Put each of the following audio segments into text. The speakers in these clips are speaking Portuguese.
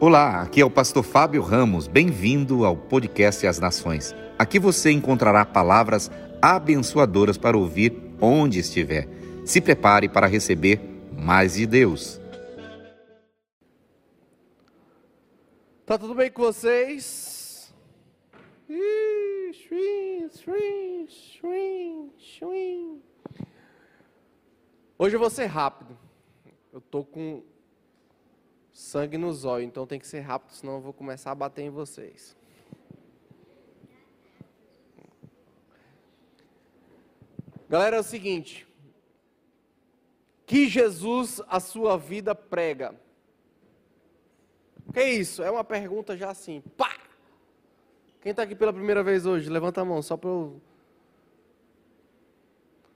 Olá, aqui é o pastor Fábio Ramos. Bem-vindo ao podcast As Nações. Aqui você encontrará palavras abençoadoras para ouvir onde estiver. Se prepare para receber mais de Deus. Tá tudo bem com vocês? Hoje eu vou ser rápido. Eu tô com sangue nos olhos, então tem que ser rápido, senão eu vou começar a bater em vocês. Galera, é o seguinte: que Jesus a sua vida prega? Que isso? É uma pergunta já assim, pá! Quem está aqui pela primeira vez hoje? Levanta a mão, só para eu.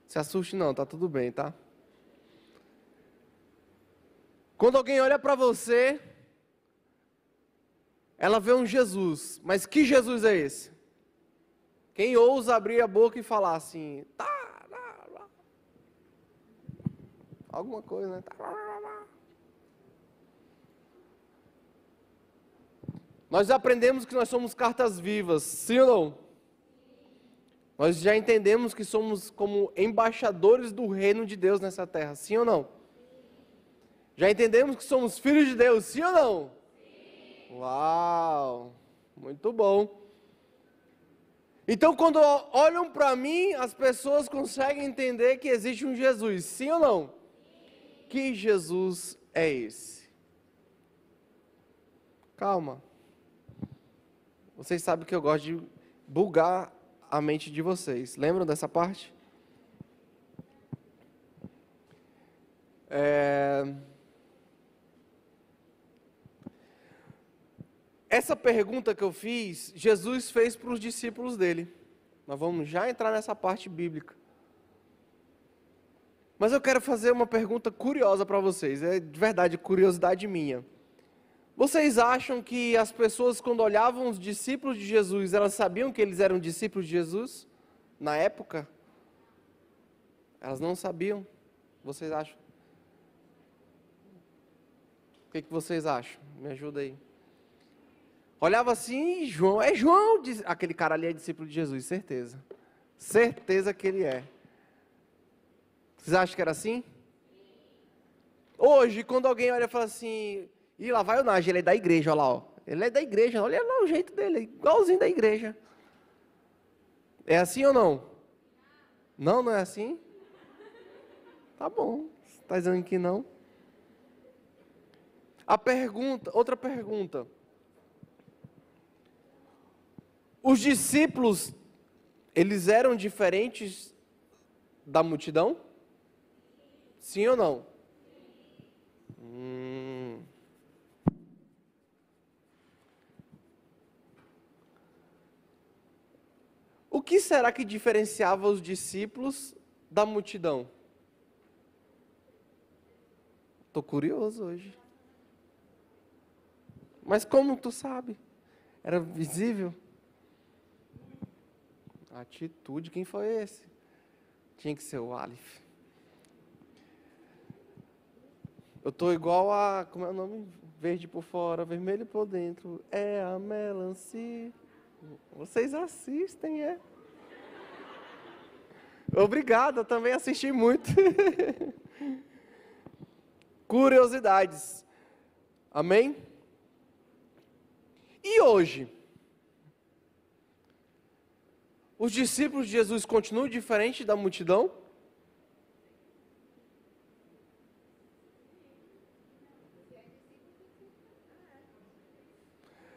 Se assuste não, tá tudo bem, tá? Quando alguém olha para você, ela vê um Jesus, mas que Jesus é esse? Quem ousa abrir a boca e falar assim, tá, tá, alguma coisa, né? Tá, nós aprendemos que nós somos cartas vivas, sim ou não? Nós já entendemos que somos como embaixadores do reino de Deus nessa terra, sim ou não? Já entendemos que somos filhos de Deus, sim ou não? Sim. Uau! Muito bom. Então, quando olham para mim, as pessoas conseguem entender que existe um Jesus, sim ou não? Sim. Que Jesus é esse? Calma. Vocês sabem que eu gosto de bugar a mente de vocês. Lembram dessa parte? É... Essa pergunta que eu fiz, Jesus fez para os discípulos dele. Nós vamos já entrar nessa parte bíblica. Mas eu quero fazer uma pergunta curiosa para vocês, é de verdade curiosidade minha. Vocês acham que as pessoas, quando olhavam os discípulos de Jesus, elas sabiam que eles eram discípulos de Jesus? Na época? Elas não sabiam. Vocês acham? O que, que vocês acham? Me ajuda aí. Olhava assim, João, é João, aquele cara ali é discípulo de Jesus, certeza. Certeza que ele é. Vocês acham que era assim? Hoje, quando alguém olha e fala assim, e lá vai o Nage, ele é da igreja, olha lá, ó. Ele é da igreja, olha lá o jeito dele, igualzinho da igreja. É assim ou não? Não, não é assim? Tá bom, está dizendo que não. A pergunta, outra pergunta. Os discípulos, eles eram diferentes da multidão? Sim ou não? Hum. O que será que diferenciava os discípulos da multidão? Estou curioso hoje. Mas como tu sabe? Era visível? Atitude, quem foi esse? Tinha que ser o Alif. Eu tô igual a. Como é o nome? Verde por fora, vermelho por dentro. É a melancia. Vocês assistem, é? Obrigado, eu também assisti muito. Curiosidades. Amém? E hoje? Os discípulos de Jesus continuam diferentes da multidão?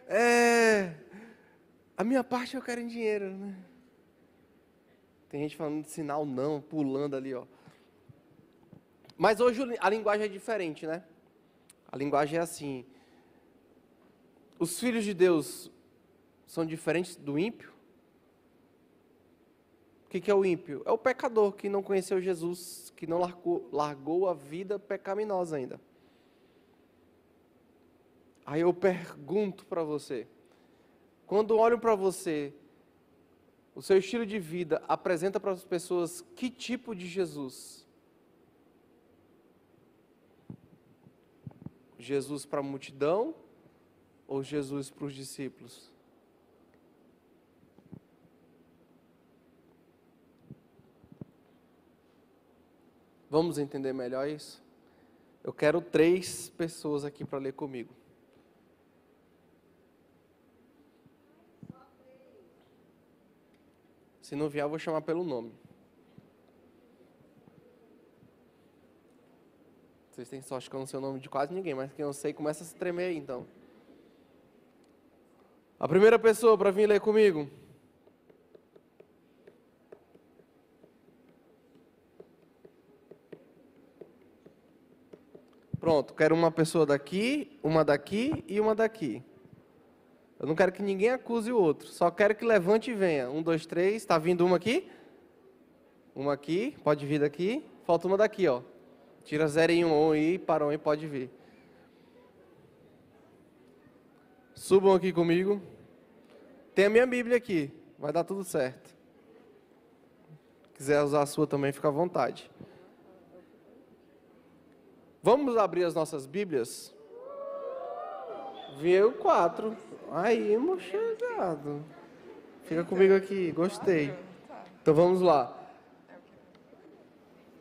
É, a minha parte eu quero em dinheiro, né? Tem gente falando de sinal não, pulando ali, ó. Mas hoje a linguagem é diferente, né? A linguagem é assim. Os filhos de Deus são diferentes do ímpio? O que, é o ímpio? É o pecador que não conheceu Jesus, que não largou, largou a vida pecaminosa ainda. Aí eu pergunto para você: quando olho para você, o seu estilo de vida apresenta para as pessoas que tipo de Jesus? Jesus para a multidão ou Jesus para os discípulos? Vamos entender melhor isso? Eu quero três pessoas aqui para ler comigo. Se não vier, eu vou chamar pelo nome. Vocês têm sorte que eu não sei o nome de quase ninguém, mas quem eu sei começa a se tremer aí, então. A primeira pessoa para vir ler comigo. Pronto, quero uma pessoa daqui, uma daqui e uma daqui. Eu não quero que ninguém acuse o outro, só quero que levante e venha. Um, dois, três, está vindo uma aqui? Uma aqui, pode vir daqui. Falta uma daqui, ó. Tira zero em um, um e para um e pode vir. Subam aqui comigo. Tem a minha Bíblia aqui, vai dar tudo certo. Quiser usar a sua também, fica à vontade. Vamos abrir as nossas Bíblias? Viu quatro. Aí, meu chegado. Fica comigo aqui, gostei. Então vamos lá.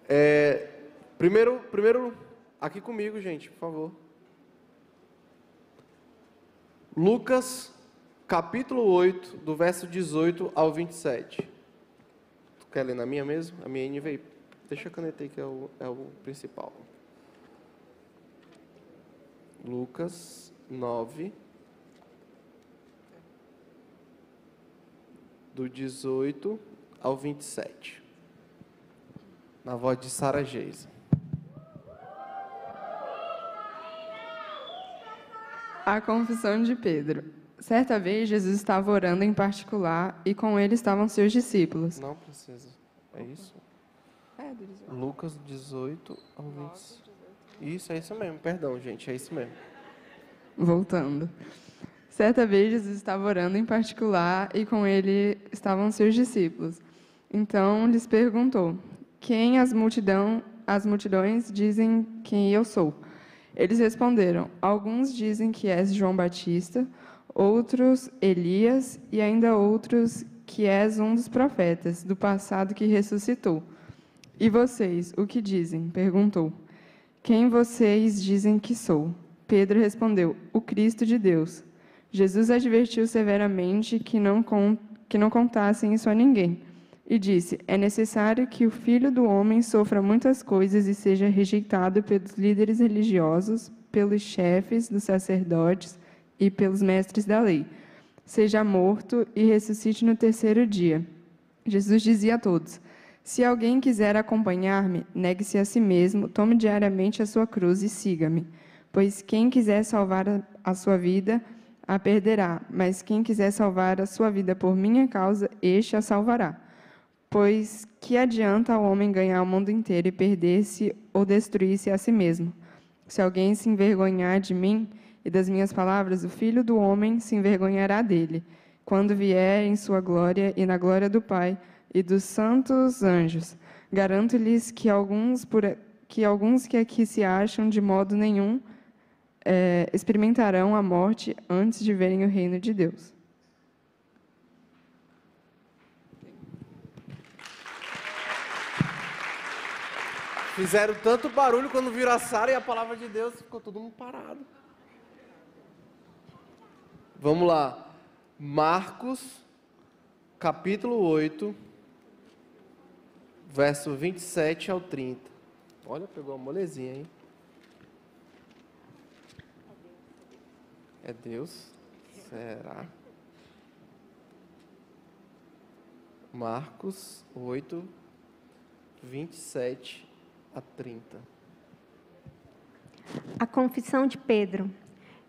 É, primeiro, primeiro, aqui comigo, gente, por favor. Lucas, capítulo 8, do verso 18 ao 27. Tu quer ler na minha mesmo? A minha NVI. Deixa a caneta aí que é o, é o principal. Lucas 9, do 18 ao 27, na voz de Sara Geisa. A confissão de Pedro. Certa vez, Jesus estava orando em particular e com ele estavam seus discípulos. Não precisa. É isso? É, do 18. Lucas 18 ao 27. Isso, é isso mesmo. Perdão, gente, é isso mesmo. Voltando. Certa vez, Jesus estava orando em particular e com ele estavam seus discípulos. Então lhes perguntou: Quem as, multidão, as multidões dizem quem eu sou? Eles responderam: Alguns dizem que és João Batista, outros Elias e ainda outros que és um dos profetas do passado que ressuscitou. E vocês, o que dizem? perguntou. Quem vocês dizem que sou? Pedro respondeu: O Cristo de Deus. Jesus advertiu severamente que não, que não contassem isso a ninguém. E disse: É necessário que o filho do homem sofra muitas coisas e seja rejeitado pelos líderes religiosos, pelos chefes dos sacerdotes e pelos mestres da lei. Seja morto e ressuscite no terceiro dia. Jesus dizia a todos: Se alguém quiser acompanhar-me, negue-se a si mesmo, tome diariamente a sua cruz e siga-me. Pois quem quiser salvar a, sua vida, a perderá, mas quem quiser salvar a sua vida por minha causa, este a salvará. Pois que adianta ao homem ganhar o mundo inteiro e perder-se ou destruir-se a si mesmo? Se alguém se envergonhar de mim e das minhas palavras, o filho do homem se envergonhará dele, quando vier em sua glória e na glória do Pai e dos santos anjos. Garanto-lhes que alguns, por, que alguns que aqui se acham de modo nenhum é, experimentarão a morte antes de verem o reino de Deus. Fizeram tanto barulho quando viram a Sara e a palavra de Deus, ficou todo mundo parado. Vamos lá. Marcos, capítulo 8, verso 27 ao 30. Olha, pegou uma molezinha, hein? É Deus? Será? Marcos 8, 27 a 30. A confissão de Pedro.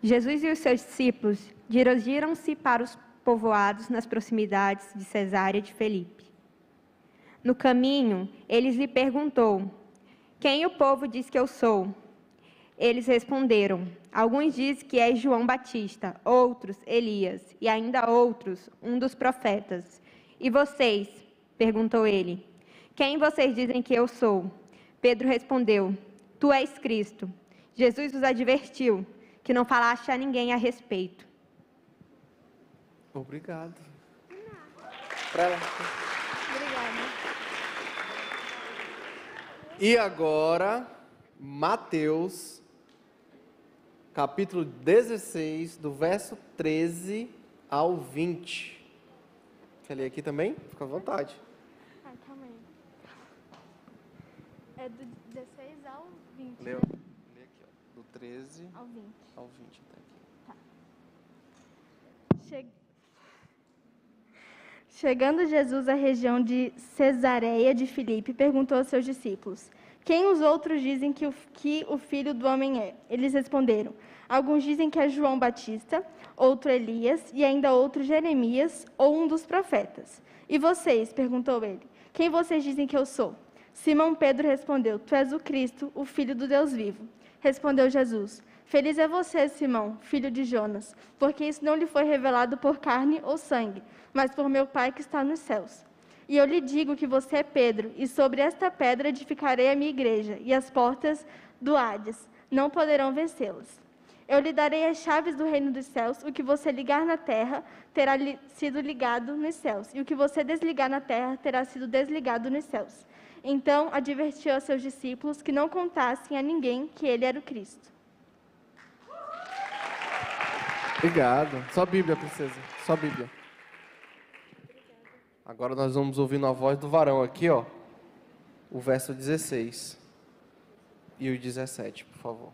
Jesus e os seus discípulos dirigiram-se para os povoados nas proximidades de Cesárea de Felipe. No caminho, eles lhe perguntou: Quem o povo diz que eu sou? Eles responderam: Alguns dizem que é João Batista, outros Elias, e ainda outros um dos profetas. E vocês? perguntou ele. Quem vocês dizem que eu sou? Pedro respondeu: Tu és Cristo. Jesus os advertiu que não falasse a ninguém a respeito. Obrigado. Pra ela. Obrigada. E agora, Mateus, capítulo 16, do verso 13 ao 20. Quer ler aqui também? Fica à vontade. Ah, calma aí. É do 16 ao 20. Leu. né? Lê aqui, ó. Do 13 Ao 20. ao 20 até aqui. Che- Chegando Jesus à região de Cesareia de Filipe, perguntou aos seus discípulos: Quem os outros dizem que o, que o filho do homem é? Eles responderam: Alguns dizem que é João Batista, outro Elias e ainda outro Jeremias ou um dos profetas. E vocês? perguntou ele: Quem vocês dizem que eu sou? Simão Pedro respondeu: Tu és o Cristo, o filho do Deus vivo. Respondeu Jesus: Feliz é você, Simão, filho de Jonas, porque isso não lhe foi revelado por carne ou sangue, mas por meu Pai que está nos céus. E eu lhe digo que você é Pedro, e sobre esta pedra edificarei a minha igreja, e as portas do Hades não poderão vencê-las. Eu lhe darei as chaves do reino dos céus, o que você ligar na terra terá li sido ligado nos céus, e o que você desligar na terra terá sido desligado nos céus. Então advertiu aos seus discípulos que não contassem a ninguém que ele era o Cristo. Obrigado. Só Bíblia, princesa. Só Bíblia. Agora nós vamos ouvir na voz do varão aqui, ó. O verso 16 e o 17, por favor.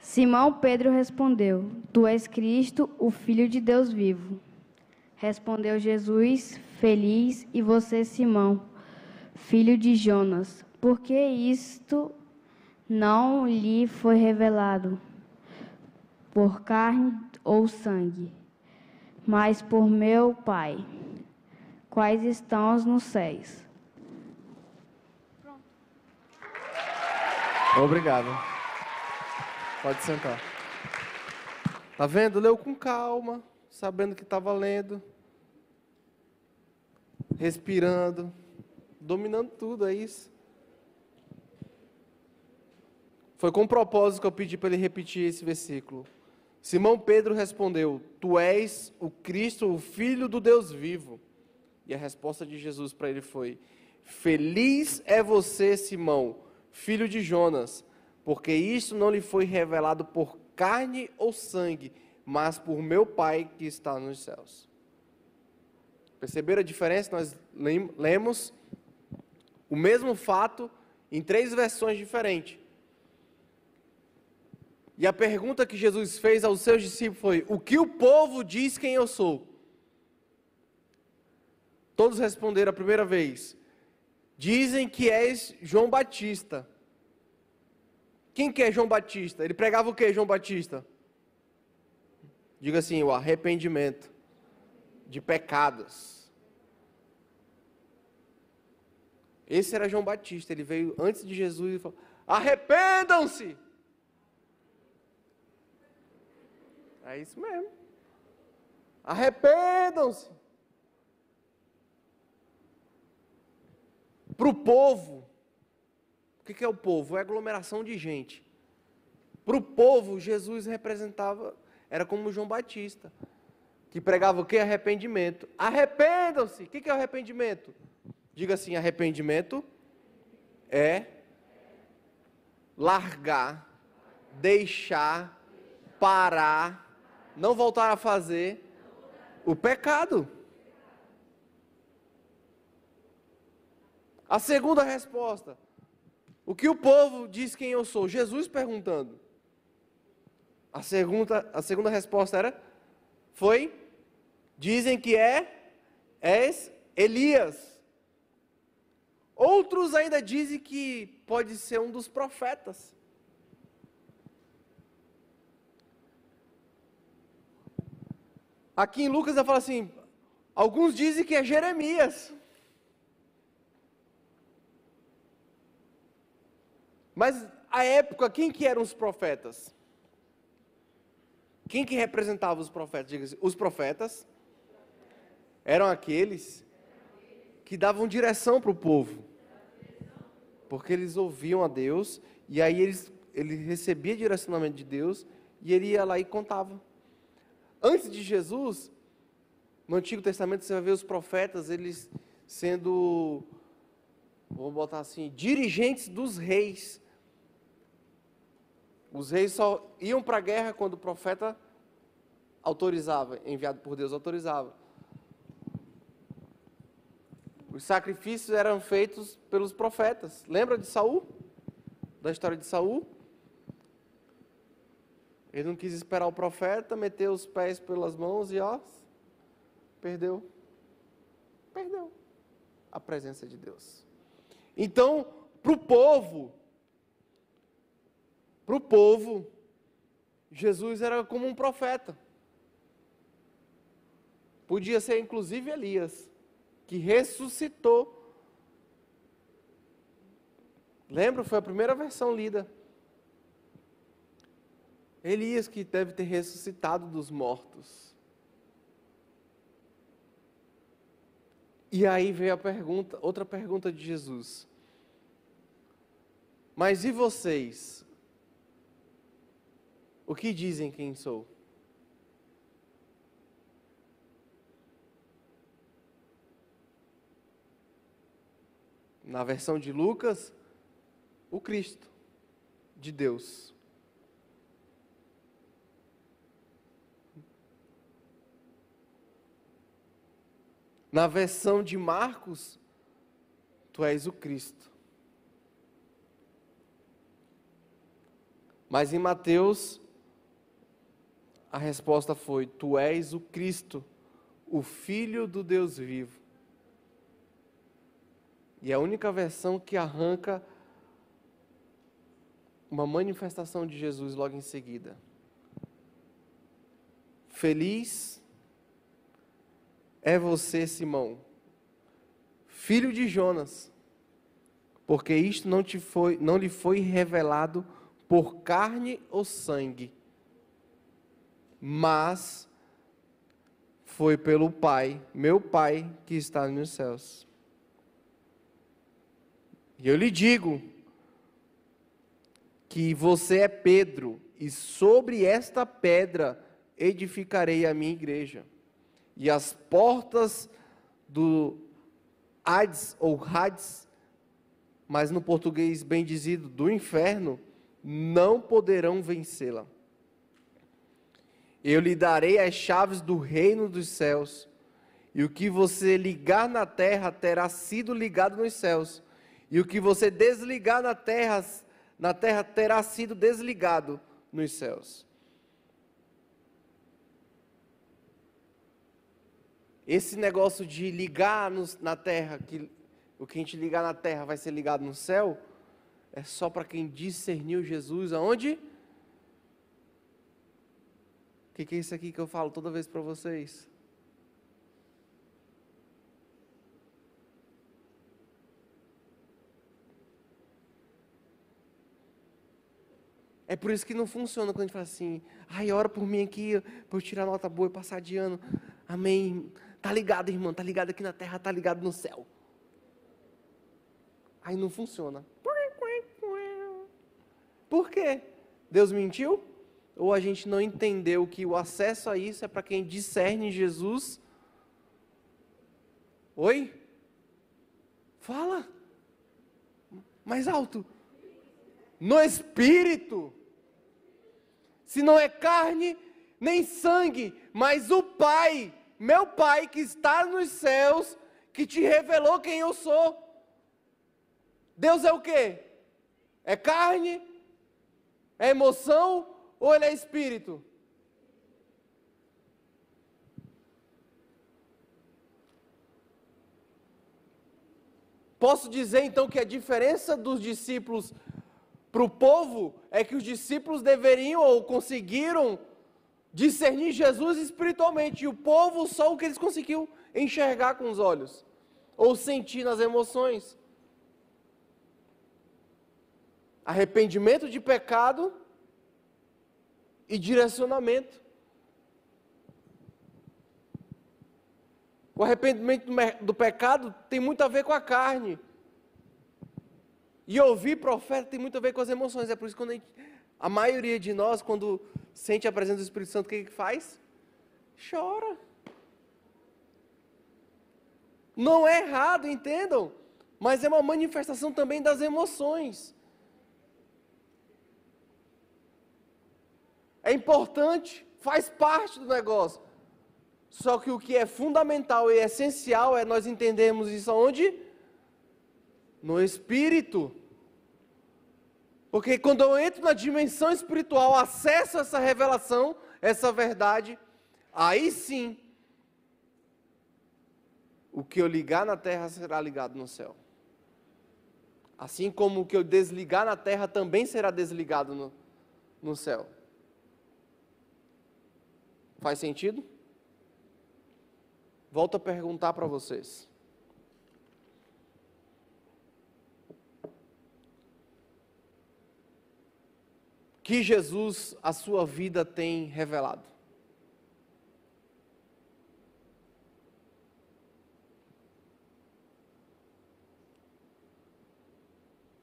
Simão Pedro respondeu: Tu és Cristo, o Filho de Deus vivo. Respondeu Jesus: Feliz e você, Simão, filho de Jonas, porque isto não lhe foi revelado por carne ou sangue, mas por meu Pai, quais estão nos céus. Obrigado. Pode sentar. Tá vendo? Leu com calma, sabendo que estava lendo, respirando, dominando tudo, é isso. Foi com propósito que eu pedi para ele repetir esse versículo. Simão Pedro respondeu: Tu és o Cristo, o Filho do Deus vivo. E a resposta de Jesus para ele foi: Feliz é você, Simão, filho de Jonas, porque isso não lhe foi revelado por carne ou sangue, mas por meu Pai que está nos céus. Perceberam a diferença? Nós lem- lemos o mesmo fato em três versões diferentes. E a pergunta que Jesus fez aos seus discípulos foi: O que o povo diz quem eu sou? Todos responderam a primeira vez: Dizem que és João Batista. Quem que é João Batista? Ele pregava o que, João Batista? Diga assim: o arrependimento de pecados. Esse era João Batista. Ele veio antes de Jesus e falou: Arrependam-se! É isso mesmo. Arrependam-se. Para o povo, o que é o povo? É aglomeração de gente. Para o povo, Jesus representava, era como João Batista, que pregava o que? Arrependimento. Arrependam-se! O que é arrependimento? Diga assim: arrependimento é largar, deixar, parar, não voltar a fazer o pecado. A segunda resposta. O que o povo diz quem eu sou? Jesus perguntando. A segunda, a segunda resposta era foi dizem que é és Elias. Outros ainda dizem que pode ser um dos profetas. Aqui em Lucas ele fala assim: alguns dizem que é Jeremias. Mas a época, quem que eram os profetas? Quem que representava os profetas? Diga assim, os profetas eram aqueles que davam direção para o povo. Porque eles ouviam a Deus e aí eles ele recebia direcionamento de Deus e ele ia lá e contava. Antes de Jesus, no Antigo Testamento você vai ver os profetas, eles sendo, vamos botar assim, dirigentes dos reis. Os reis só iam para a guerra quando o profeta autorizava, enviado por Deus autorizava. Os sacrifícios eram feitos pelos profetas. Lembra de Saul? Da história de Saul? Ele não quis esperar o profeta, meteu os pés pelas mãos e ó, perdeu. Perdeu a presença de Deus. Então, para o povo, para o povo, Jesus era como um profeta. Podia ser inclusive Elias que ressuscitou. Lembra? Foi a primeira versão lida. Elias que deve ter ressuscitado dos mortos. E aí veio a pergunta, outra pergunta de Jesus. Mas e vocês? O que dizem quem sou? na versão de Lucas, o Cristo de Deus. Na versão de Marcos, tu és o Cristo. Mas em Mateus, a resposta foi: Tu és o Cristo, o Filho do Deus vivo. E é a única versão que arranca uma manifestação de Jesus logo em seguida. Feliz é você, Simão, filho de Jonas, porque isto não, te foi, não lhe foi revelado por carne ou sangue, mas foi pelo Pai, meu Pai que está nos céus. E eu lhe digo que você é Pedro, e sobre esta pedra edificarei a minha igreja. E as portas do Hades ou Hades, mas no português bem dizido, do inferno, não poderão vencê-la. Eu lhe darei as chaves do reino dos céus, e o que você ligar na terra terá sido ligado nos céus, e o que você desligar na terra, na terra terá sido desligado nos céus. Esse negócio de ligar nos, na terra, que o que a gente ligar na terra vai ser ligado no céu, é só para quem discerniu Jesus aonde? O que, que é isso aqui que eu falo toda vez para vocês? É por isso que não funciona quando a gente fala assim, ai, ora por mim aqui, para eu tirar nota boa e passar de ano. Amém. Tá ligado, irmão, tá ligado aqui na terra, tá ligado no céu. Aí não funciona. Por quê? Deus mentiu? Ou a gente não entendeu que o acesso a isso é para quem discerne Jesus? Oi? Fala. Mais alto. No espírito se não é carne nem sangue, mas o Pai, meu Pai que está nos céus, que te revelou quem eu sou. Deus é o quê? É carne? É emoção ou ele é espírito? Posso dizer então que a diferença dos discípulos para o povo é que os discípulos deveriam ou conseguiram discernir Jesus espiritualmente, e o povo só o que eles conseguiam enxergar com os olhos, ou sentir nas emoções. Arrependimento de pecado e direcionamento. O arrependimento do pecado tem muito a ver com a carne. E ouvir profeta tem muito a ver com as emoções. É por isso que quando a, gente, a maioria de nós, quando sente a presença do Espírito Santo, o que, faz? Chora. Não é errado, entendam, mas é uma manifestação também das emoções. É importante, faz parte do negócio. Só que o que é fundamental e essencial é nós entendermos isso aonde? No espírito. Porque quando eu entro na dimensão espiritual, acesso essa revelação, essa verdade, aí sim o que eu ligar na terra será ligado no céu. Assim como o que eu desligar na terra também será desligado no, no céu. Faz sentido? Volto a perguntar para vocês. Que Jesus a sua vida tem revelado?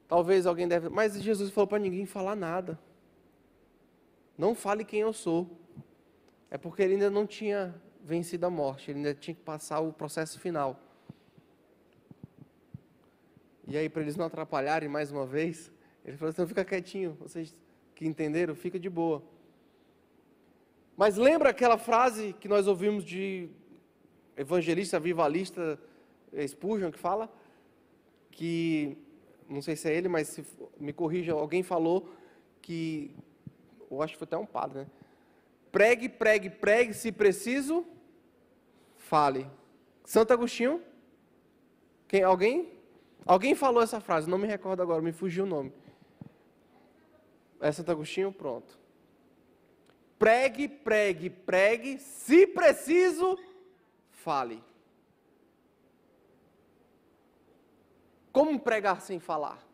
Talvez alguém deve, mas Jesus falou para ninguém falar nada. Não fale quem eu sou. É porque ele ainda não tinha vencido a morte, ele ainda tinha que passar o processo final. E aí, para eles não atrapalharem mais uma vez, ele falou assim: fica quietinho, vocês que entenderam, fica de boa. Mas lembra aquela frase que nós ouvimos de evangelista, vivalista Spurgeon, que fala que não sei se é ele, mas se, me corrija, alguém falou que, eu acho que foi até um padre, né? Pregue, pregue, pregue, se preciso, fale. Santo Agostinho? Quem, alguém? Alguém falou essa frase, não me recordo agora, me fugiu o nome. É Santo Agostinho? Pronto. Pregue, pregue, pregue, se preciso, fale. Como pregar sem falar?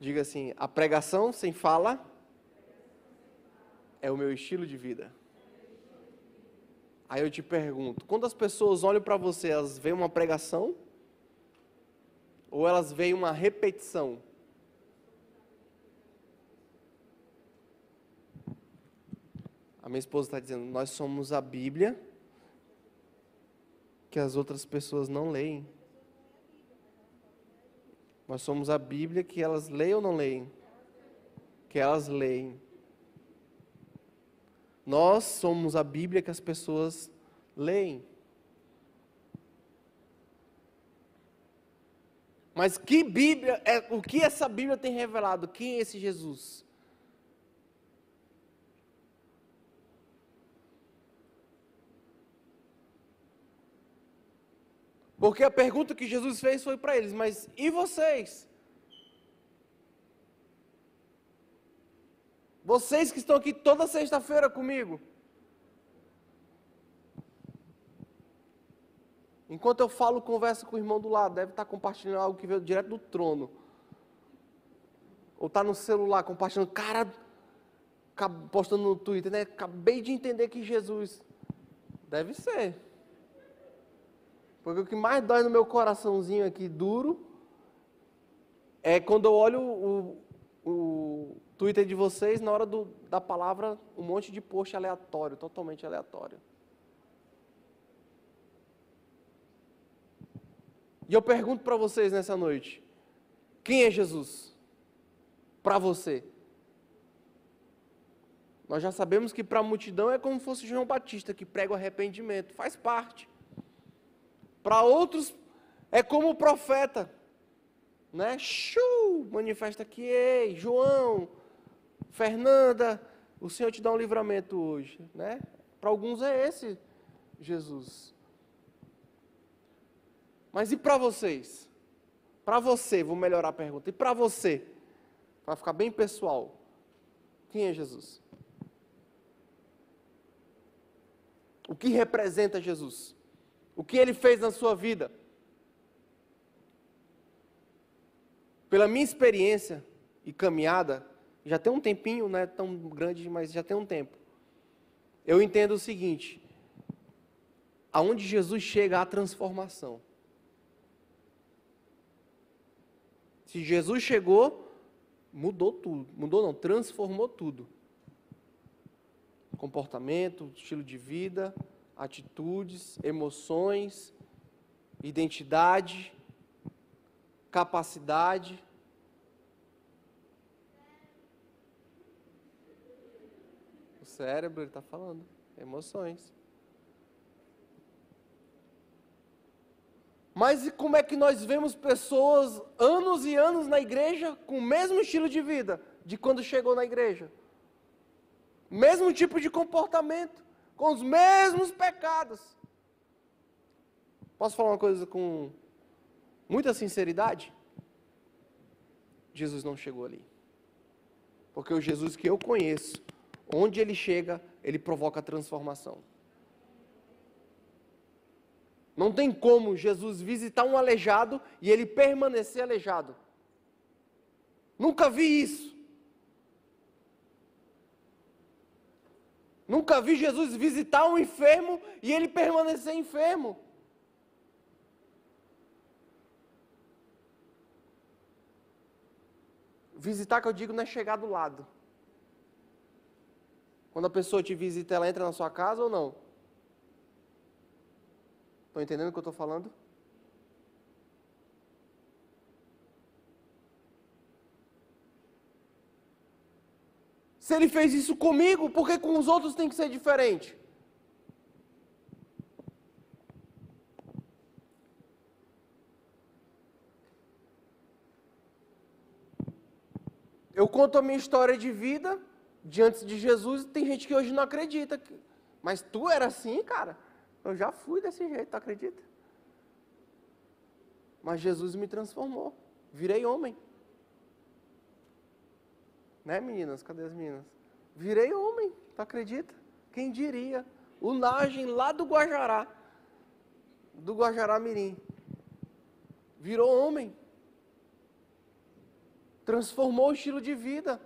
Diga assim: a pregação sem fala é o meu estilo de vida. Aí eu te pergunto: quando as pessoas olham para você, elas veem uma pregação? Ou elas veem uma repetição? A minha esposa está dizendo: nós somos a Bíblia que as outras pessoas não leem. Nós somos a Bíblia que elas leem ou não leem? Que elas leem. Nós somos a Bíblia que as pessoas leem. Mas que Bíblia, é, o que essa Bíblia tem revelado? Quem é esse Jesus? Porque a pergunta que Jesus fez foi para eles: Mas e vocês? Vocês que estão aqui toda sexta-feira comigo. Enquanto eu falo, converso com o irmão do lado, deve estar compartilhando algo que veio direto do trono. Ou está no celular compartilhando, cara, postando no Twitter, né? Acabei de entender que Jesus. Deve ser. Porque o que mais dói no meu coraçãozinho aqui duro é quando eu olho o, o Twitter de vocês na hora do, da palavra, um monte de post aleatório, totalmente aleatório. E eu pergunto para vocês nessa noite: quem é Jesus? Para você. Nós já sabemos que para a multidão é como se fosse João Batista que prega o arrependimento, faz parte. Para outros, é como o profeta, né? Shuu, manifesta aqui, ei, João, Fernanda, o Senhor te dá um livramento hoje, né? Para alguns é esse Jesus. Mas e para vocês? Para você, vou melhorar a pergunta. E para você? Vai ficar bem pessoal. Quem é Jesus? O que representa Jesus? O que ele fez na sua vida? Pela minha experiência e caminhada, já tem um tempinho, não é tão grande, mas já tem um tempo. Eu entendo o seguinte: aonde Jesus chega à transformação. Se Jesus chegou, mudou tudo. Mudou não, transformou tudo. Comportamento, estilo de vida, atitudes, emoções, identidade, capacidade. O cérebro, ele está falando, emoções. Mas como é que nós vemos pessoas anos e anos na igreja com o mesmo estilo de vida de quando chegou na igreja? Mesmo tipo de comportamento, com os mesmos pecados. Posso falar uma coisa com muita sinceridade? Jesus não chegou ali. Porque o Jesus que eu conheço, onde ele chega, ele provoca transformação. Não tem como Jesus visitar um aleijado e ele permanecer aleijado. Nunca vi isso. Nunca vi Jesus visitar um enfermo e ele permanecer enfermo. Visitar que eu digo não é chegar do lado. Quando a pessoa te visita, ela entra na sua casa ou não? Estão entendendo o que eu estou falando? Se ele fez isso comigo, por que com os outros tem que ser diferente? Eu conto a minha história de vida diante de Jesus e tem gente que hoje não acredita. Mas tu era assim, cara? Eu já fui desse jeito, tu acredita? Mas Jesus me transformou. Virei homem. Né, meninas? Cadê as meninas? Virei homem, tu acredita? Quem diria? O Nagem lá do Guajará, do Guajará Mirim, virou homem. Transformou o estilo de vida.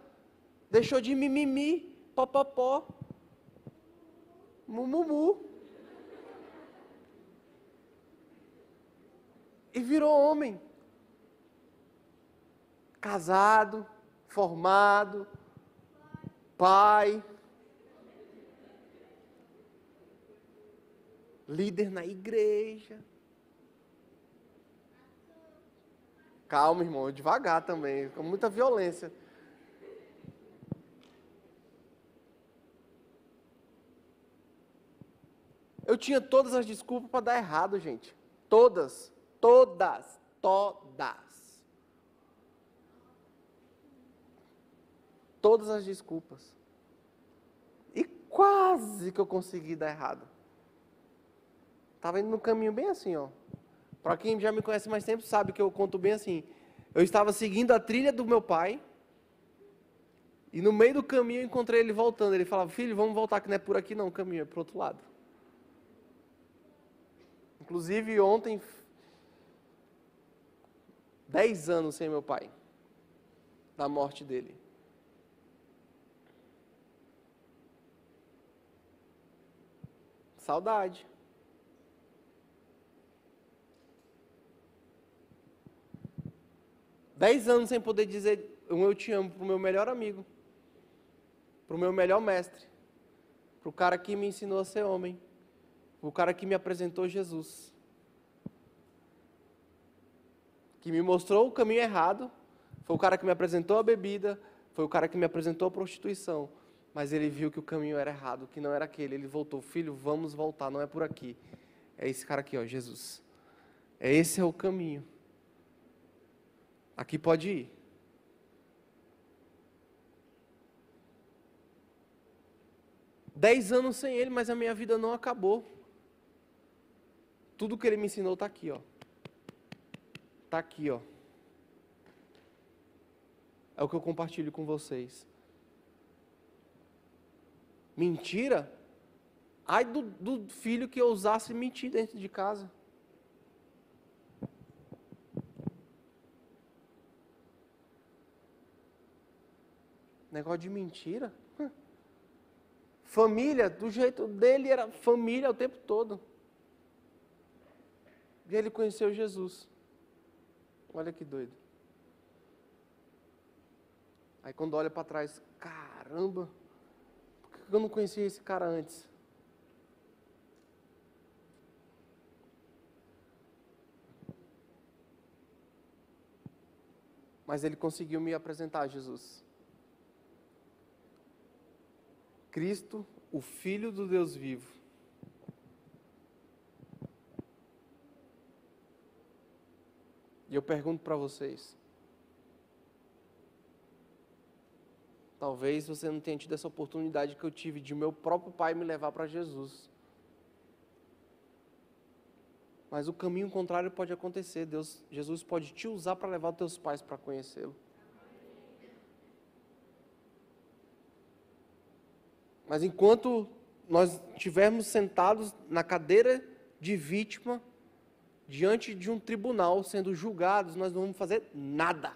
Deixou de mimimi, popopó, mumumu. E virou homem. Casado, formado, pai, líder na igreja. Calma, irmão, devagar também, com muita violência. Eu tinha todas as desculpas para dar errado, gente. Todas. Todas, todas. Todas as desculpas. E quase que eu consegui dar errado. Estava indo no caminho bem assim, ó. Para quem já me conhece mais tempo sabe que eu conto bem assim. Eu estava seguindo a trilha do meu pai. E no meio do caminho eu encontrei ele voltando. Ele falava, filho, vamos voltar que não é por aqui não, o caminho é para outro lado. Inclusive ontem Dez anos sem meu pai, da morte dele. Saudade. Dez anos sem poder dizer um eu te amo para o meu melhor amigo, para o meu melhor mestre, para o cara que me ensinou a ser homem, para o cara que me apresentou Jesus. Que me mostrou o caminho errado, foi o cara que me apresentou a bebida, foi o cara que me apresentou a prostituição. Mas ele viu que o caminho era errado, que não era aquele. Ele voltou, filho, vamos voltar, não é por aqui. É esse cara aqui, ó, Jesus. É esse é o caminho. Aqui pode ir. Dez anos sem ele, mas a minha vida não acabou. Tudo que ele me ensinou está aqui, ó. Está aqui, ó. É o que eu compartilho com vocês. Mentira? Ai do, do filho que ousasse mentir dentro de casa. Negócio de mentira. Família, do jeito dele, era família o tempo todo. E ele conheceu Jesus. Olha que doido. Aí quando olha para trás, caramba, por que eu não conhecia esse cara antes? Mas ele conseguiu me apresentar a Jesus. Cristo, o Filho do Deus vivo. Eu pergunto para vocês: talvez você não tenha tido essa oportunidade que eu tive de meu próprio pai me levar para Jesus. Mas o caminho contrário pode acontecer. Deus, Jesus pode te usar para levar teus pais para conhecê-lo. Mas enquanto nós estivermos sentados na cadeira de vítima, diante de um tribunal, sendo julgados, nós não vamos fazer nada,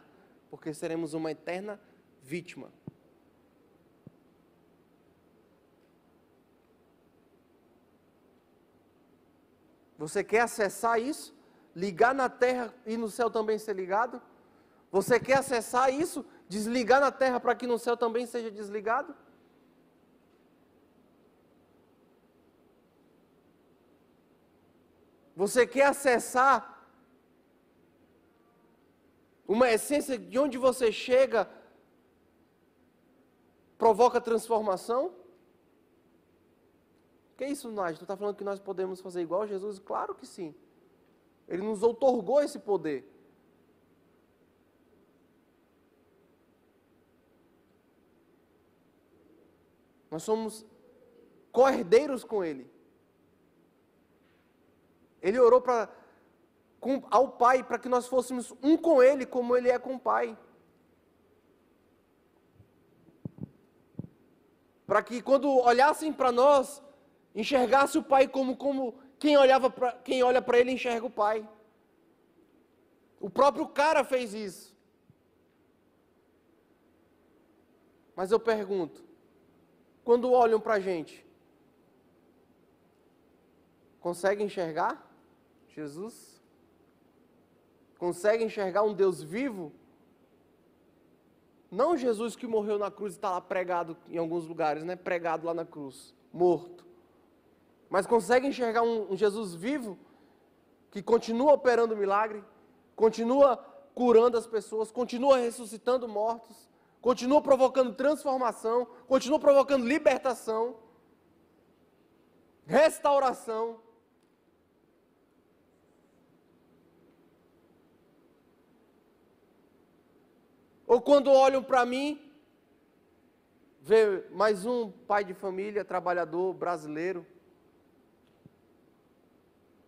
porque seremos uma eterna vítima. Você quer acessar isso? Ligar na terra e no céu também ser ligado? Você quer acessar isso? Desligar na terra para que no céu também seja desligado? Você quer acessar uma essência de onde você chega provoca transformação? Que isso, Nádia? Tu está falando que nós podemos fazer igual a Jesus? Claro que sim. Ele nos outorgou esse poder. Nós somos co-herdeiros com Ele. Ele orou para ao Pai para que nós fôssemos um com Ele, como Ele é com o Pai. Para que quando olhassem para nós, enxergasse o Pai como, como quem, olhava pra, quem olha para ele enxerga o Pai. O próprio cara fez isso. Mas eu pergunto, quando olham para a gente, conseguem enxergar Jesus? Conseguem enxergar um Deus vivo? Não Jesus que morreu na cruz e está lá pregado em alguns lugares, né? Pregado lá na cruz, morto mas consegue enxergar um, um Jesus vivo que continua operando milagre, continua curando as pessoas, continua ressuscitando mortos, continua provocando transformação, continua provocando libertação, restauração. Ou quando olham para mim, vê mais um pai de família, trabalhador brasileiro,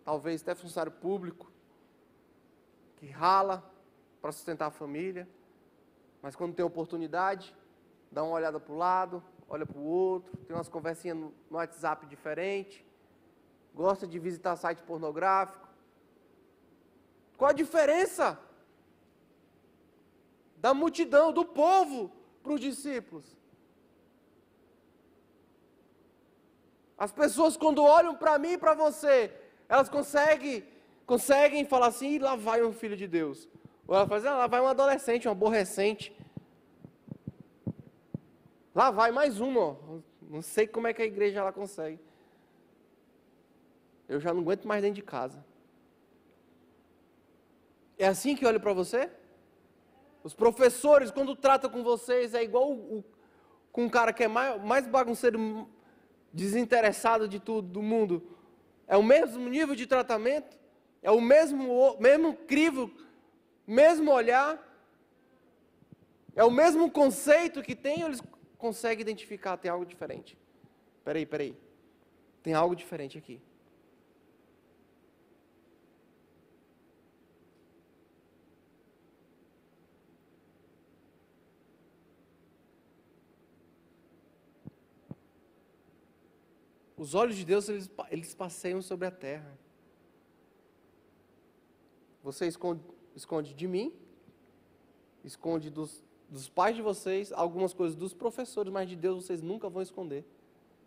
talvez até funcionário público, que rala para sustentar a família, mas quando tem oportunidade, dá uma olhada para o lado, olha para o outro, tem umas conversinhas no, WhatsApp diferente, gosta de visitar site pornográfico. Qual a diferença da multidão, do povo para os discípulos? As pessoas, quando olham para mim e para você, elas conseguem, conseguem falar assim, lá vai um filho de Deus. Ou ela fala ah, lá vai um adolescente, um aborrecente. Lá vai mais uma, ó. Não sei como é que a igreja ela consegue. Eu já não aguento mais dentro de casa. É assim que olho para você? Os professores, quando tratam com vocês, é igual o, o, com um cara que é mais, mais bagunceiro, desinteressado de tudo, do mundo. É o mesmo nível de tratamento? É o mesmo, mesmo crivo, mesmo olhar? É o mesmo conceito que tem eles conseguem identificar? Tem algo diferente. Peraí, peraí. Tem algo diferente aqui. Os olhos de Deus, eles, eles passeiam sobre a terra. Você esconde, esconde de mim, esconde dos, dos pais de vocês, algumas coisas dos professores, mas de Deus vocês nunca vão esconder.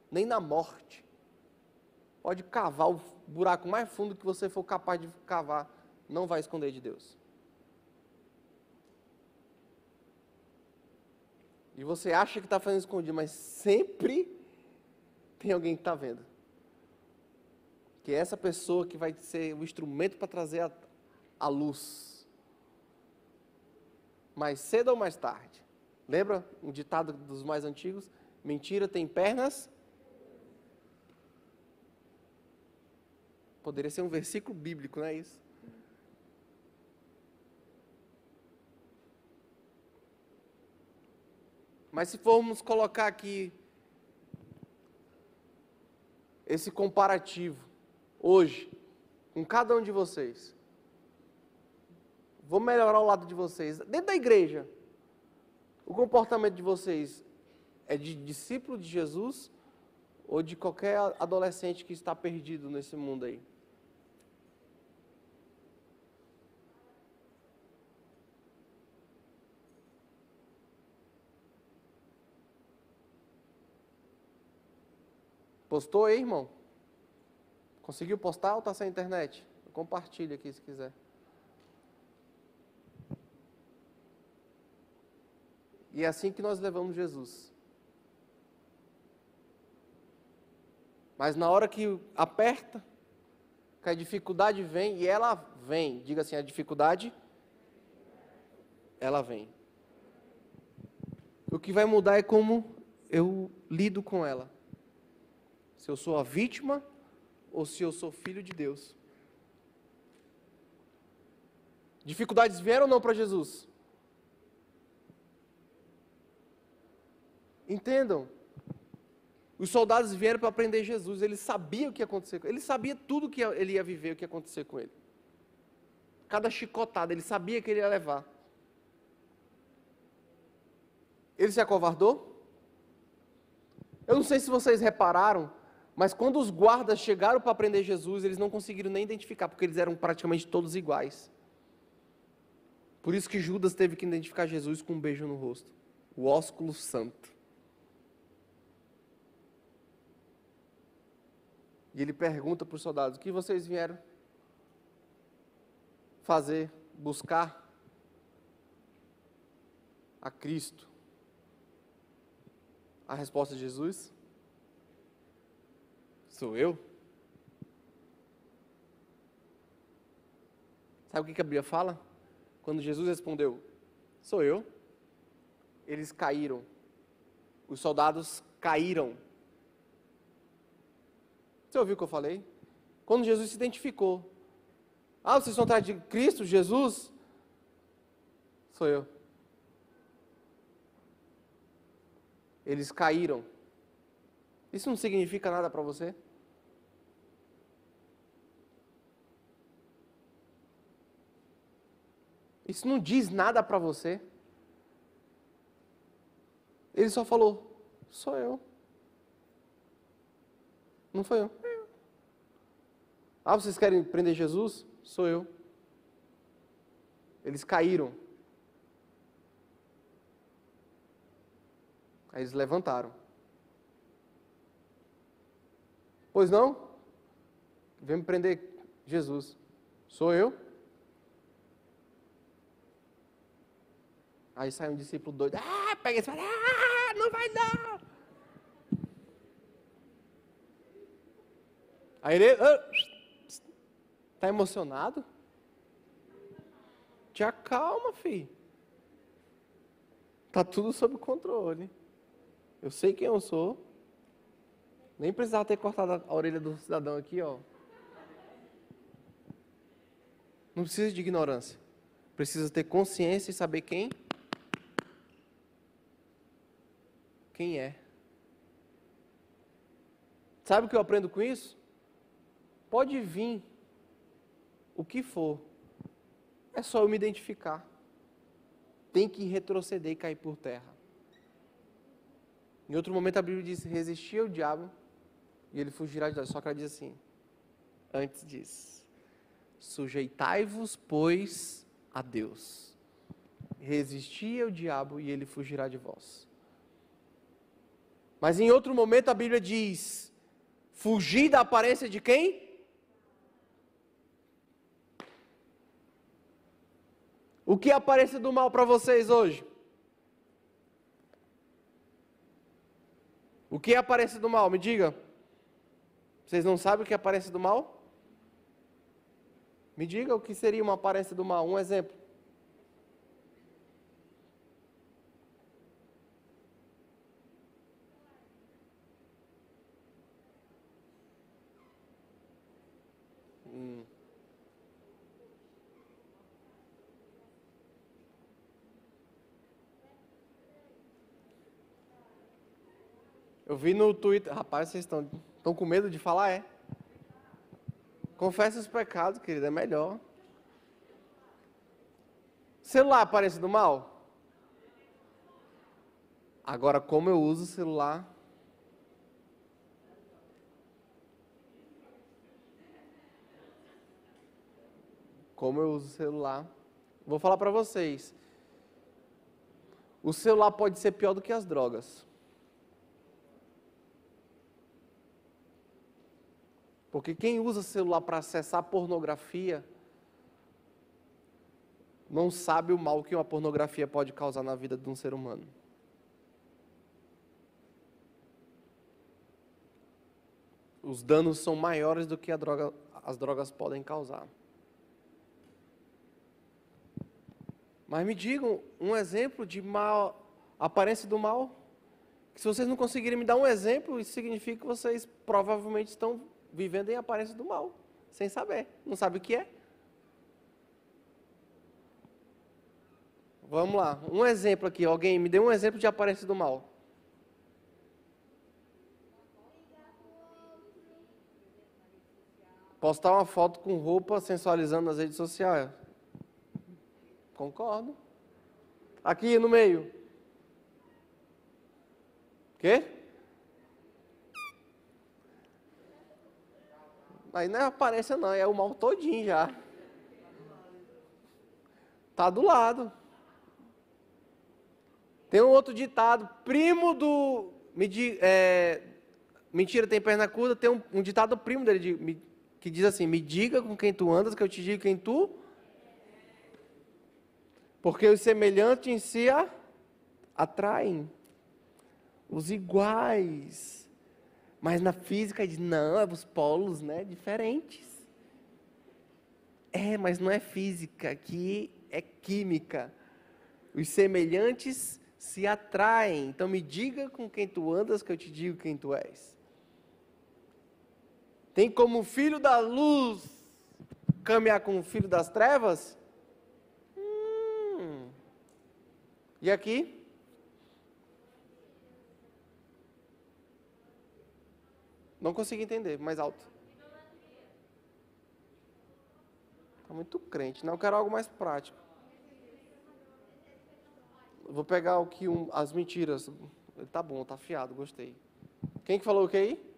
Nem na morte. pode cavar o buraco mais fundo que você for capaz de cavar, não vai esconder de Deus. E você acha que está fazendo escondido, mas sempre tem alguém que está vendo. Que é essa pessoa que vai ser o instrumento para trazer a, a luz. Mais cedo ou mais tarde. Lembra um ditado dos mais antigos? Mentira tem pernas. Poderia ser um versículo bíblico, não é isso? Mas se formos colocar aqui esse comparativo hoje com cada um de vocês, vou melhorar o lado de vocês. Dentro da igreja, o comportamento de vocês é de discípulo de Jesus ou de qualquer adolescente que está perdido nesse mundo aí? Postou aí, irmão? Conseguiu postar ou está sem internet? Compartilha aqui se quiser. E é assim que nós levamos Jesus. Mas na hora que aperta, que a dificuldade vem, e ela vem, diga assim, a dificuldade, ela vem. O que vai mudar é como eu lido com ela se eu sou a vítima ou se eu sou filho de Deus. Dificuldades vieram ou não para Jesus? Entendam. Os soldados vieram para prender Jesus, ele sabia o que ia acontecer com ele, ele sabia tudo que ele ia viver, o que ia acontecer com ele. Cada chicotada, ele sabia que ele ia levar. Ele se acovardou? Eu não sei se vocês repararam, mas quando os guardas chegaram para prender Jesus, eles não conseguiram nem identificar, porque eles eram praticamente todos iguais. Por isso que Judas teve que identificar Jesus com um beijo no rosto o ósculo santo. E ele pergunta para os soldados: O que vocês vieram fazer, buscar a Cristo? A resposta de Jesus: Sou eu? Sabe o que a Bíblia fala? Quando Jesus respondeu, sou eu, eles caíram. Os soldados caíram. Você ouviu o que eu falei? Quando Jesus se identificou. Ah, vocês estão atrás de Cristo, Jesus? Sou eu. Eles caíram. Isso não significa nada para você? Isso não diz nada para você. Ele só falou: sou eu. Não foi eu. Ah, vocês querem prender Jesus? Sou eu. Eles caíram. Aí eles levantaram. Pois não? Vem me prender Jesus. Sou eu? Aí sai um discípulo doido, ah, pega esse ah, não vai dar. Aí ele, está emocionado? Te acalma, filho. Tá tudo sob controle. Eu sei quem eu sou. Nem precisava ter cortado a orelha do cidadão aqui, ó. Não precisa de ignorância. Precisa ter consciência e saber quem quem é. Sabe o que eu aprendo com isso? Pode vir o que for, é só eu me identificar. Tem que retroceder e cair por terra. Em outro momento a Bíblia diz: resistir ao diabo e ele fugirá de nós. Só que ela diz assim: antes diz, sujeitai-vos, pois, a Deus. Resistir ao diabo e ele fugirá de vós. Mas em outro momento a Bíblia diz: Fugir da aparência de quem? O que é a aparência do mal para vocês hoje? O que é a aparência do mal? Me diga. Vocês não sabem o que é a aparência do mal? Me diga o que seria uma aparência do mal. Um exemplo. Eu vi no Twitter. Rapaz, vocês estão, estão com medo de falar? É. Confessa os pecados, querido, é melhor. Celular, aparência do mal? Agora, como eu uso o celular? Como eu uso o celular? Vou falar para vocês. O celular pode ser pior do que as drogas. Porque quem usa celular para acessar pornografia não sabe o mal que uma pornografia pode causar na vida de um ser humano. Os danos são maiores do que droga, as drogas podem causar. Mas me digam um exemplo de mal, aparência do mal. Que se vocês não conseguirem me dar um exemplo, isso significa que vocês provavelmente estão vivendo em aparência do mal, sem saber, não sabe o que é. Vamos lá, um exemplo aqui, alguém me dê um exemplo de aparência do mal. Postar uma foto com roupa sensualizando nas redes sociais. Concordo. Aqui no meio. Quê? Aí não é aparência não, é o mal todinho já. Tá do lado. Tem um outro ditado, primo do. É, mentira tem perna curta, tem um, um ditado primo dele de, que diz assim: Me diga com quem tu andas, que eu te digo quem tu. Porque os semelhantes em si atraem. Os iguais mas na física diz, não, é os polos né, diferentes. É, mas não é física, aqui é química. Os semelhantes se atraem. Então me diga com quem tu andas, que eu te digo quem tu és. Tem como filho da luz caminhar com o filho das trevas? Hum. E aqui? Não consegui entender, mais alto. Está muito crente. Não, eu quero algo mais prático. Vou pegar o que um, as mentiras. Tá bom, tá afiado, gostei. Quem que falou o que aí?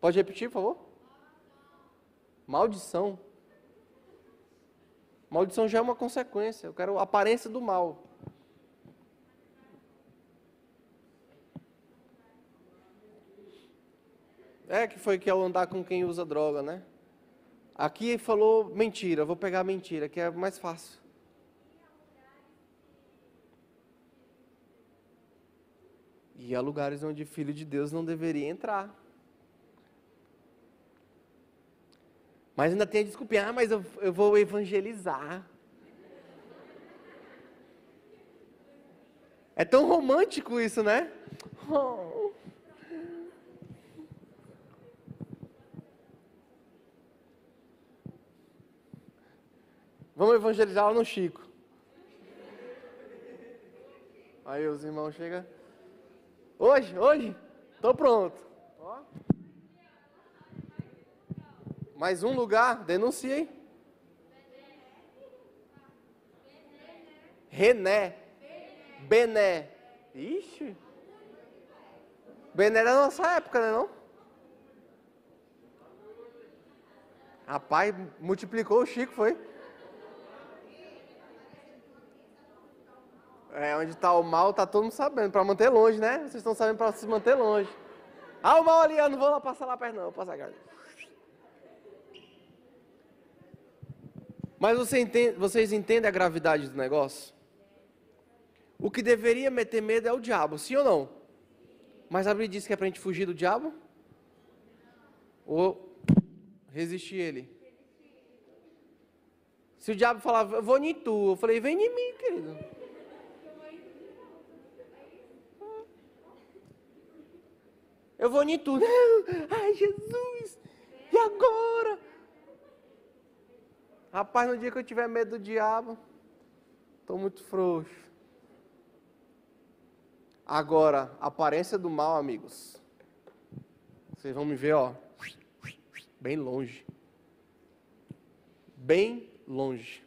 Pode repetir, por favor? Maldição. Maldição já é uma consequência. Eu quero a aparência do mal. É que foi que ao andar com quem usa droga, né? Aqui falou mentira, vou pegar mentira, que é mais fácil. E há lugares onde filho de Deus não deveria entrar. Mas ainda tem a desculpinha, ah, mas eu, eu vou evangelizar. É tão romântico isso, né? Oh. Vamos evangelizar lá no Chico. Aí os irmãos chegam. Hoje, hoje, estou pronto. Mais um lugar, denunciei. René. Bené. Ixi. Bené é da nossa época, né não? Rapaz, multiplicou o Chico, foi? É, onde está o mal, está todo mundo sabendo, para manter longe, né? Vocês estão sabendo para se manter longe. Ah, o mal ali, eu não vou lá passar lá perto, não. Vou passar aqui. Mas você entende, vocês entendem a gravidade do negócio? O que deveria meter medo é o diabo, sim ou não? Mas a Bíblia diz que é para a gente fugir do diabo? Ou resistir ele? Se o diabo falava, eu vou em tu, eu falei, vem em mim, querido. Eu vou em tu. Não, ai Jesus, e agora? Rapaz, no dia que eu tiver medo do diabo, estou muito frouxo. Agora, aparência do mal, amigos. Vocês vão me ver, ó, bem longe. Bem longe.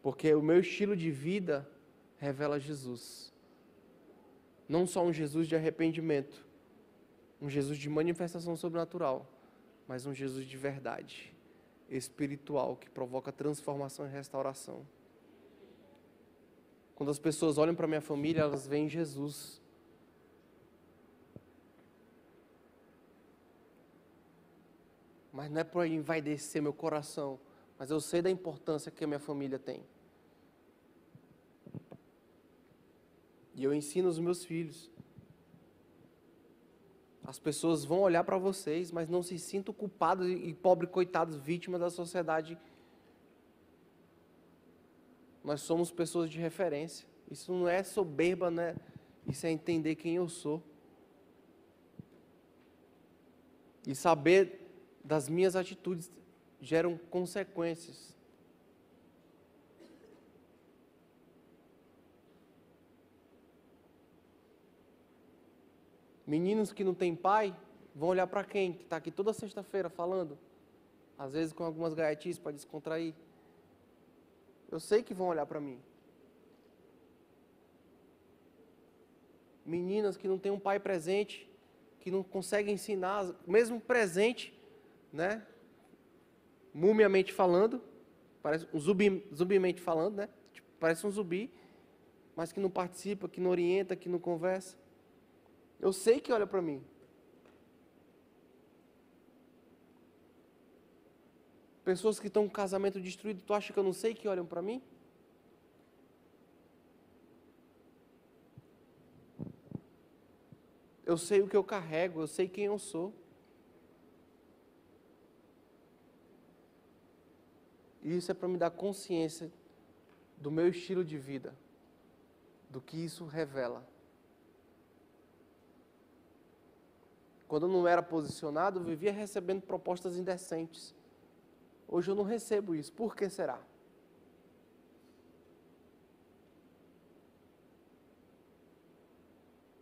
Porque o meu estilo de vida revela Jesus. Não só um Jesus de arrependimento, um Jesus de manifestação sobrenatural, mas um Jesus de verdade, espiritual, que provoca transformação e restauração. Quando as pessoas olham para minha família, elas veem Jesus. Mas não é para envaidecer meu coração, mas eu sei da importância que a minha família tem. E eu ensino os meus filhos. As pessoas vão olhar para vocês, mas não se sintam culpados e pobres coitados, vítimas da sociedade. Nós somos pessoas de referência. Isso não é soberba, né? Isso é entender quem eu sou. E saber das minhas atitudes geram consequências. Meninos que não têm pai vão olhar para quem? Que está aqui toda sexta-feira falando. Às vezes com algumas gaiatinhas para descontrair. Eu sei que vão olhar para mim. Meninas que não têm um pai presente, que não conseguem ensinar, mesmo presente, né? Mumiamente falando, parece um zumbi, zumbimente falando, né? Tipo, parece um zumbi, mas que não participa, que não orienta, que não conversa. Eu sei que olha para mim. Pessoas que estão com casamento destruído, tu acha que eu não sei que olham para mim? Eu sei o que eu carrego, eu sei quem eu sou. E isso é para me dar consciência do meu estilo de vida, do que isso revela. Quando eu não era posicionado, eu vivia recebendo propostas indecentes. Hoje eu não recebo isso. Por que será?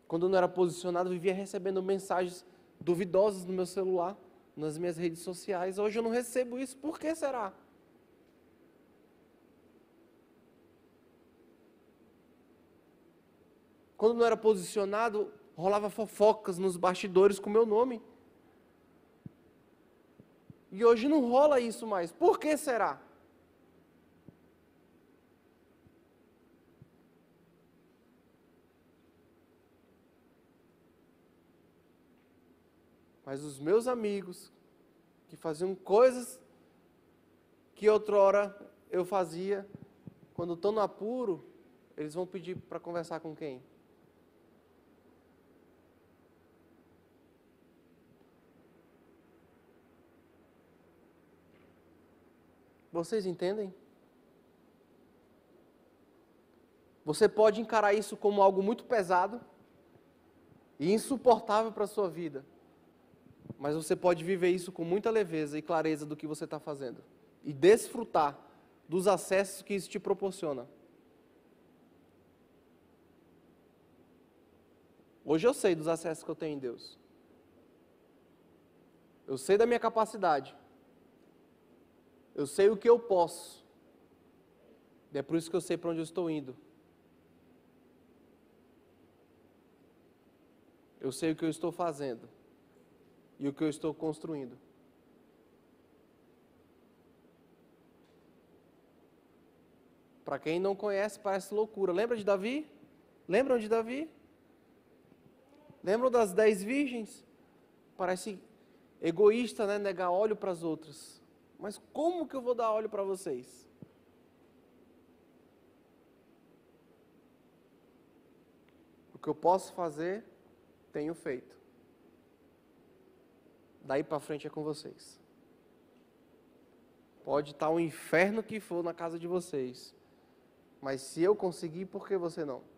Quando eu não era posicionado, eu vivia recebendo mensagens duvidosas no meu celular, nas minhas redes sociais. Hoje eu não recebo isso. Por que será? Quando eu não era posicionado, rolava fofocas nos bastidores com meu nome. E hoje não rola isso mais. Por que será? Mas os meus amigos, que faziam coisas que outrora eu fazia, quando estão no apuro, eles vão pedir para conversar com quem? Vocês entendem? Você pode encarar isso como algo muito pesado e insuportável para a sua vida, mas você pode viver isso com muita leveza e clareza do que você está fazendo e desfrutar dos acessos que isso te proporciona. Hoje eu sei dos acessos que eu tenho em Deus. Eu sei da minha capacidade. Eu sei o que eu posso. É por isso que eu sei para onde eu estou indo. Eu sei o que eu estou fazendo e o que eu estou construindo. Para quem não conhece, parece loucura. Lembra de Davi? Lembram de Davi? Lembram das dez virgens? Parece egoísta, né? Negar óleo para as outras. Mas como que eu vou dar óleo para vocês? O que eu posso fazer, tenho feito. Daí para frente é com vocês. Pode estar o inferno que for na casa de vocês. Mas se eu conseguir, por que você não?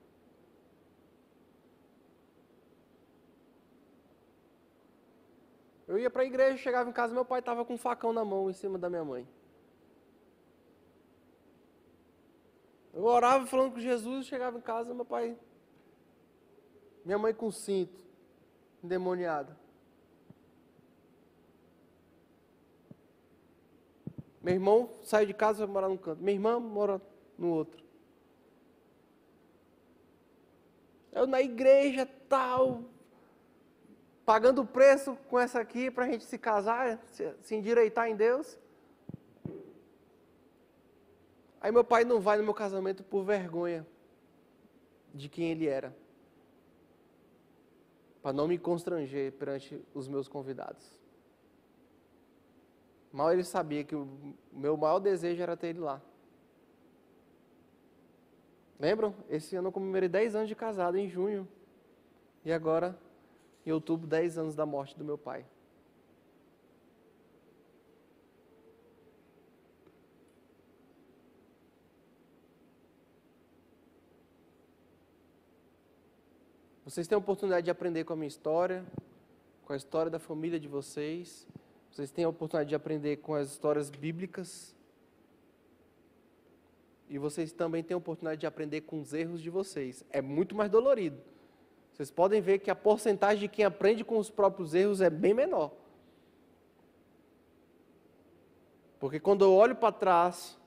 Eu ia para a igreja, chegava em casa, meu pai estava com um facão na mão em cima da minha mãe. Eu orava falando com Jesus, chegava em casa, meu pai. Minha mãe com cinto, endemoniada. Meu irmão sai de casa e vai morar num canto. Minha irmã mora no outro. Eu na igreja tal, pagando o preço com essa aqui para a gente se casar, se, se endireitar em Deus. Aí meu pai não vai no meu casamento por vergonha de quem ele era. Para não me constranger perante os meus convidados. Mal ele sabia que o meu maior desejo era ter ele lá. Lembram? Esse ano eu comemorei 10 anos de casado, em junho. E agora em outubro, 10 anos da morte do meu pai. Vocês têm a oportunidade de aprender com a minha história, com a história da família de vocês. Vocês têm a oportunidade de aprender com as histórias bíblicas. E vocês também têm a oportunidade de aprender com os erros de vocês. É muito mais dolorido. Vocês podem ver que a porcentagem de quem aprende com os próprios erros é bem menor. Porque quando eu olho para trás,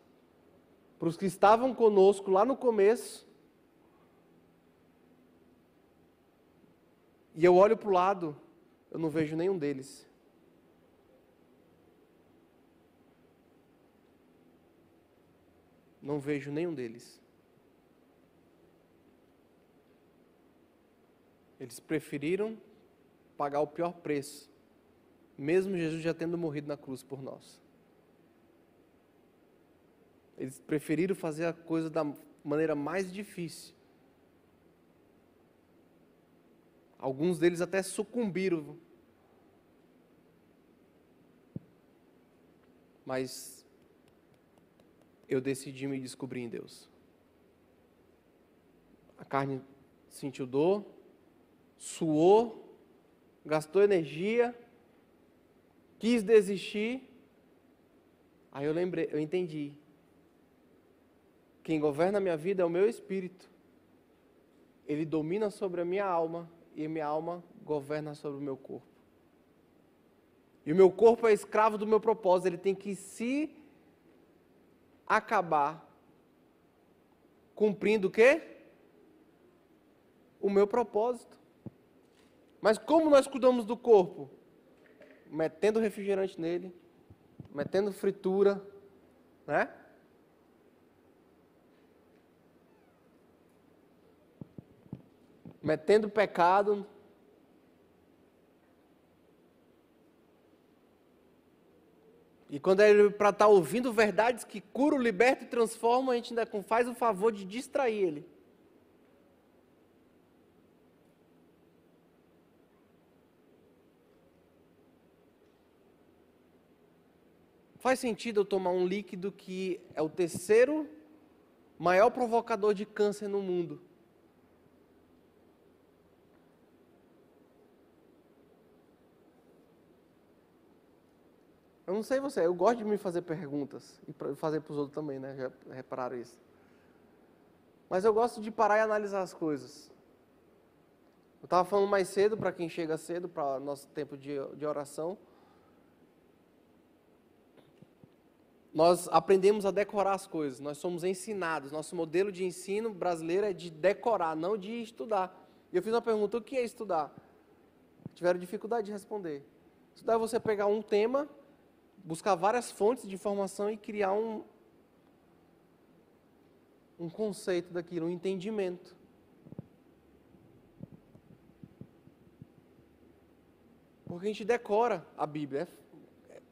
para os que estavam conosco lá no começo, e eu olho para o lado, eu não vejo nenhum deles. Não vejo nenhum deles. Eles preferiram pagar o pior preço, mesmo Jesus já tendo morrido na cruz por nós. Eles preferiram fazer a coisa da maneira mais difícil. Alguns deles até sucumbiram. Mas eu decidi me descobrir em Deus. A carne sentiu dor, suou, gastou energia, quis desistir. Aí eu lembrei, eu entendi. Quem governa a minha vida é o meu espírito. Ele domina sobre a minha alma e a minha alma governa sobre o meu corpo. E o meu corpo é escravo do meu propósito, ele tem que se acabar cumprindo o quê? O meu propósito. Mas como nós cuidamos do corpo? Metendo refrigerante nele, metendo fritura, né? Metendo pecado. E quando ele para estar tá ouvindo verdades que curam, libertam e transformam, a gente ainda faz o favor de distrair ele. Faz sentido eu tomar um líquido que é o terceiro maior provocador de câncer no mundo? Eu não sei você, eu gosto de me fazer perguntas e fazer para os outros também, né? Já repararam isso. Mas eu gosto de parar e analisar as coisas. Eu estava falando mais cedo para quem chega cedo, para nosso tempo de, de oração. Nós aprendemos a decorar as coisas, nós somos ensinados. Nosso modelo de ensino brasileiro é de decorar, não de estudar. E eu fiz uma pergunta: o que é estudar? Tiveram dificuldade de responder. Estudar é você pegar um tema, buscar várias fontes de informação e criar um, um conceito daquilo, um entendimento. Porque a gente decora a Bíblia.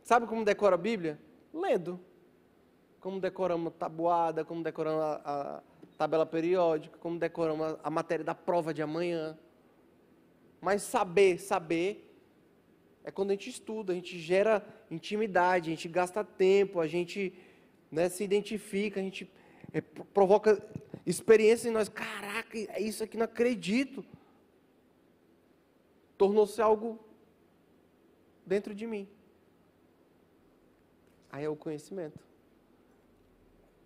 Sabe como decora a Bíblia? Lendo. Como decoramos tabuada, como decoramos a, a tabela periódica, como decoramos a, a matéria da prova de amanhã. Mas saber, saber, é quando a gente estuda, a gente gera intimidade, a gente gasta tempo, a gente né, se identifica, a gente é, provoca experiência em nós. Caraca, é isso aqui, não acredito. Tornou-se algo dentro de mim. Aí é o conhecimento.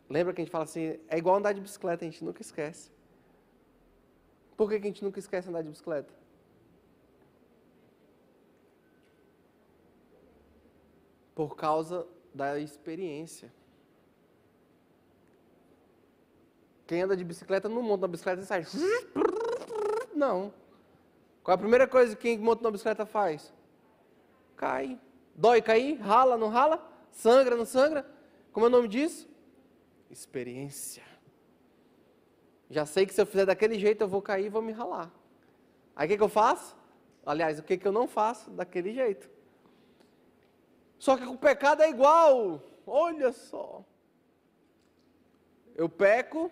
Lembra que a gente fala assim, é igual andar de bicicleta, a gente nunca esquece. Por que, a gente nunca esquece andar de bicicleta? Por causa da experiência. Quem anda de bicicleta não monta na bicicleta e sai. Não. Qual é a primeira coisa que quem monta na bicicleta faz? Cai. Dói cair? Rala, não rala? Sangra, não sangra? Como é o nome disso? Experiência. Já sei que se eu fizer daquele jeito eu vou cair e vou me ralar. Aí o que, que eu faço? Aliás, o que, que eu não faço? Daquele jeito. Só que o pecado é igual. Olha só. Eu peco,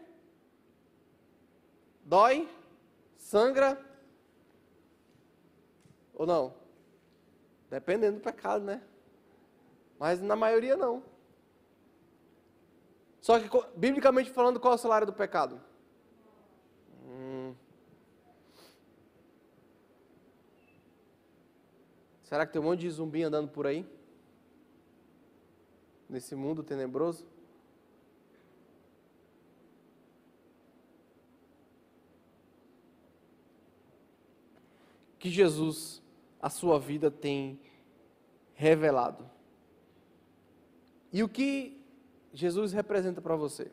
Dói? Sangra? Ou não? Dependendo do pecado, né? Mas na maioria não. Só que, biblicamente falando, qual é o salário do pecado? Hum. Será que tem um monte de zumbi andando por aí? Nesse mundo tenebroso? que Jesus, a sua vida, tem revelado. E o que Jesus representa para você?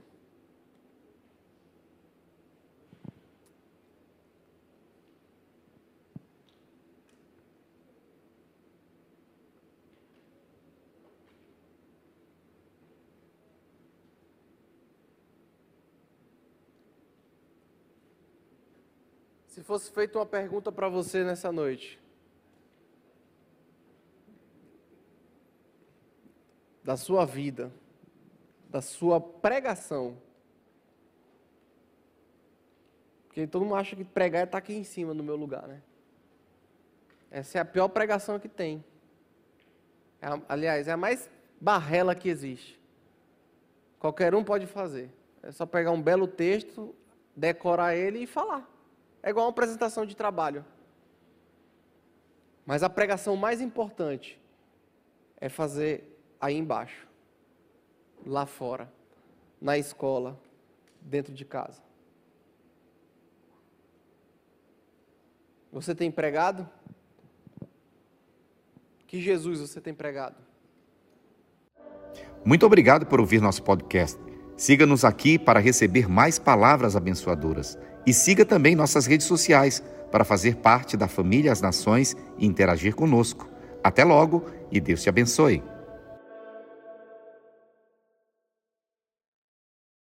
Se fosse feita uma pergunta para você nessa noite, da sua vida, da sua pregação, porque todo mundo acha que pregar é estar tá aqui em cima no meu lugar, né? Essa é a pior pregação que tem. É a, aliás, é a mais barrela que existe. Qualquer um pode fazer. É só pegar um belo texto, decorar ele e falar. É igual uma apresentação de trabalho. Mas a pregação mais importante é fazer aí embaixo, lá fora, na escola, dentro de casa. Você tem pregado? Que Jesus você tem pregado? Muito obrigado por ouvir nosso podcast. Siga-nos aqui para receber mais palavras abençoadoras. E siga também nossas redes sociais para fazer parte da família As Nações e interagir conosco. Até logo e Deus te abençoe.